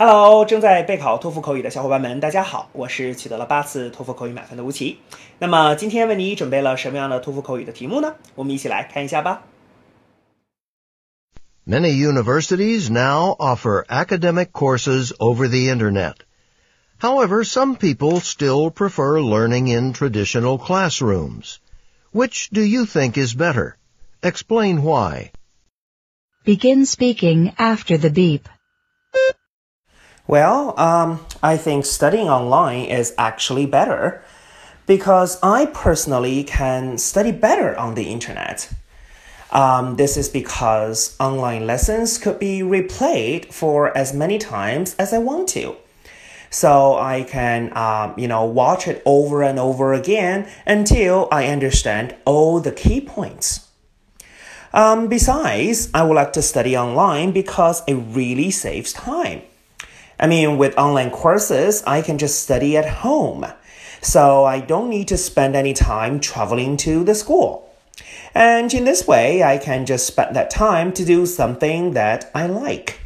Hello，正在备考托福口语的小伙伴们，大家好，我是取得了八次托福口语满分的吴奇。那么今天为你准备了什么样的托福口语的题目呢？我们一起来看一下吧。Many universities now offer academic courses over the internet. However, some people still prefer learning in traditional classrooms. Which do you think is better? Explain why. Begin speaking after the beep. Well, um, I think studying online is actually better because I personally can study better on the internet. Um, this is because online lessons could be replayed for as many times as I want to. So I can, um, you know, watch it over and over again until I understand all the key points. Um, besides, I would like to study online because it really saves time. I mean, with online courses, I can just study at home. So I don't need to spend any time traveling to the school. And in this way, I can just spend that time to do something that I like.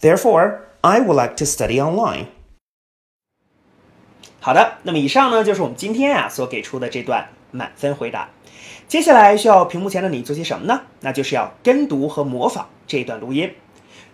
Therefore, I would like to study online. 好的，那么以上呢就是我们今天啊所给出的这段满分回答。接下来需要屏幕前的你做些什么呢？那就是要跟读和模仿这一段录音。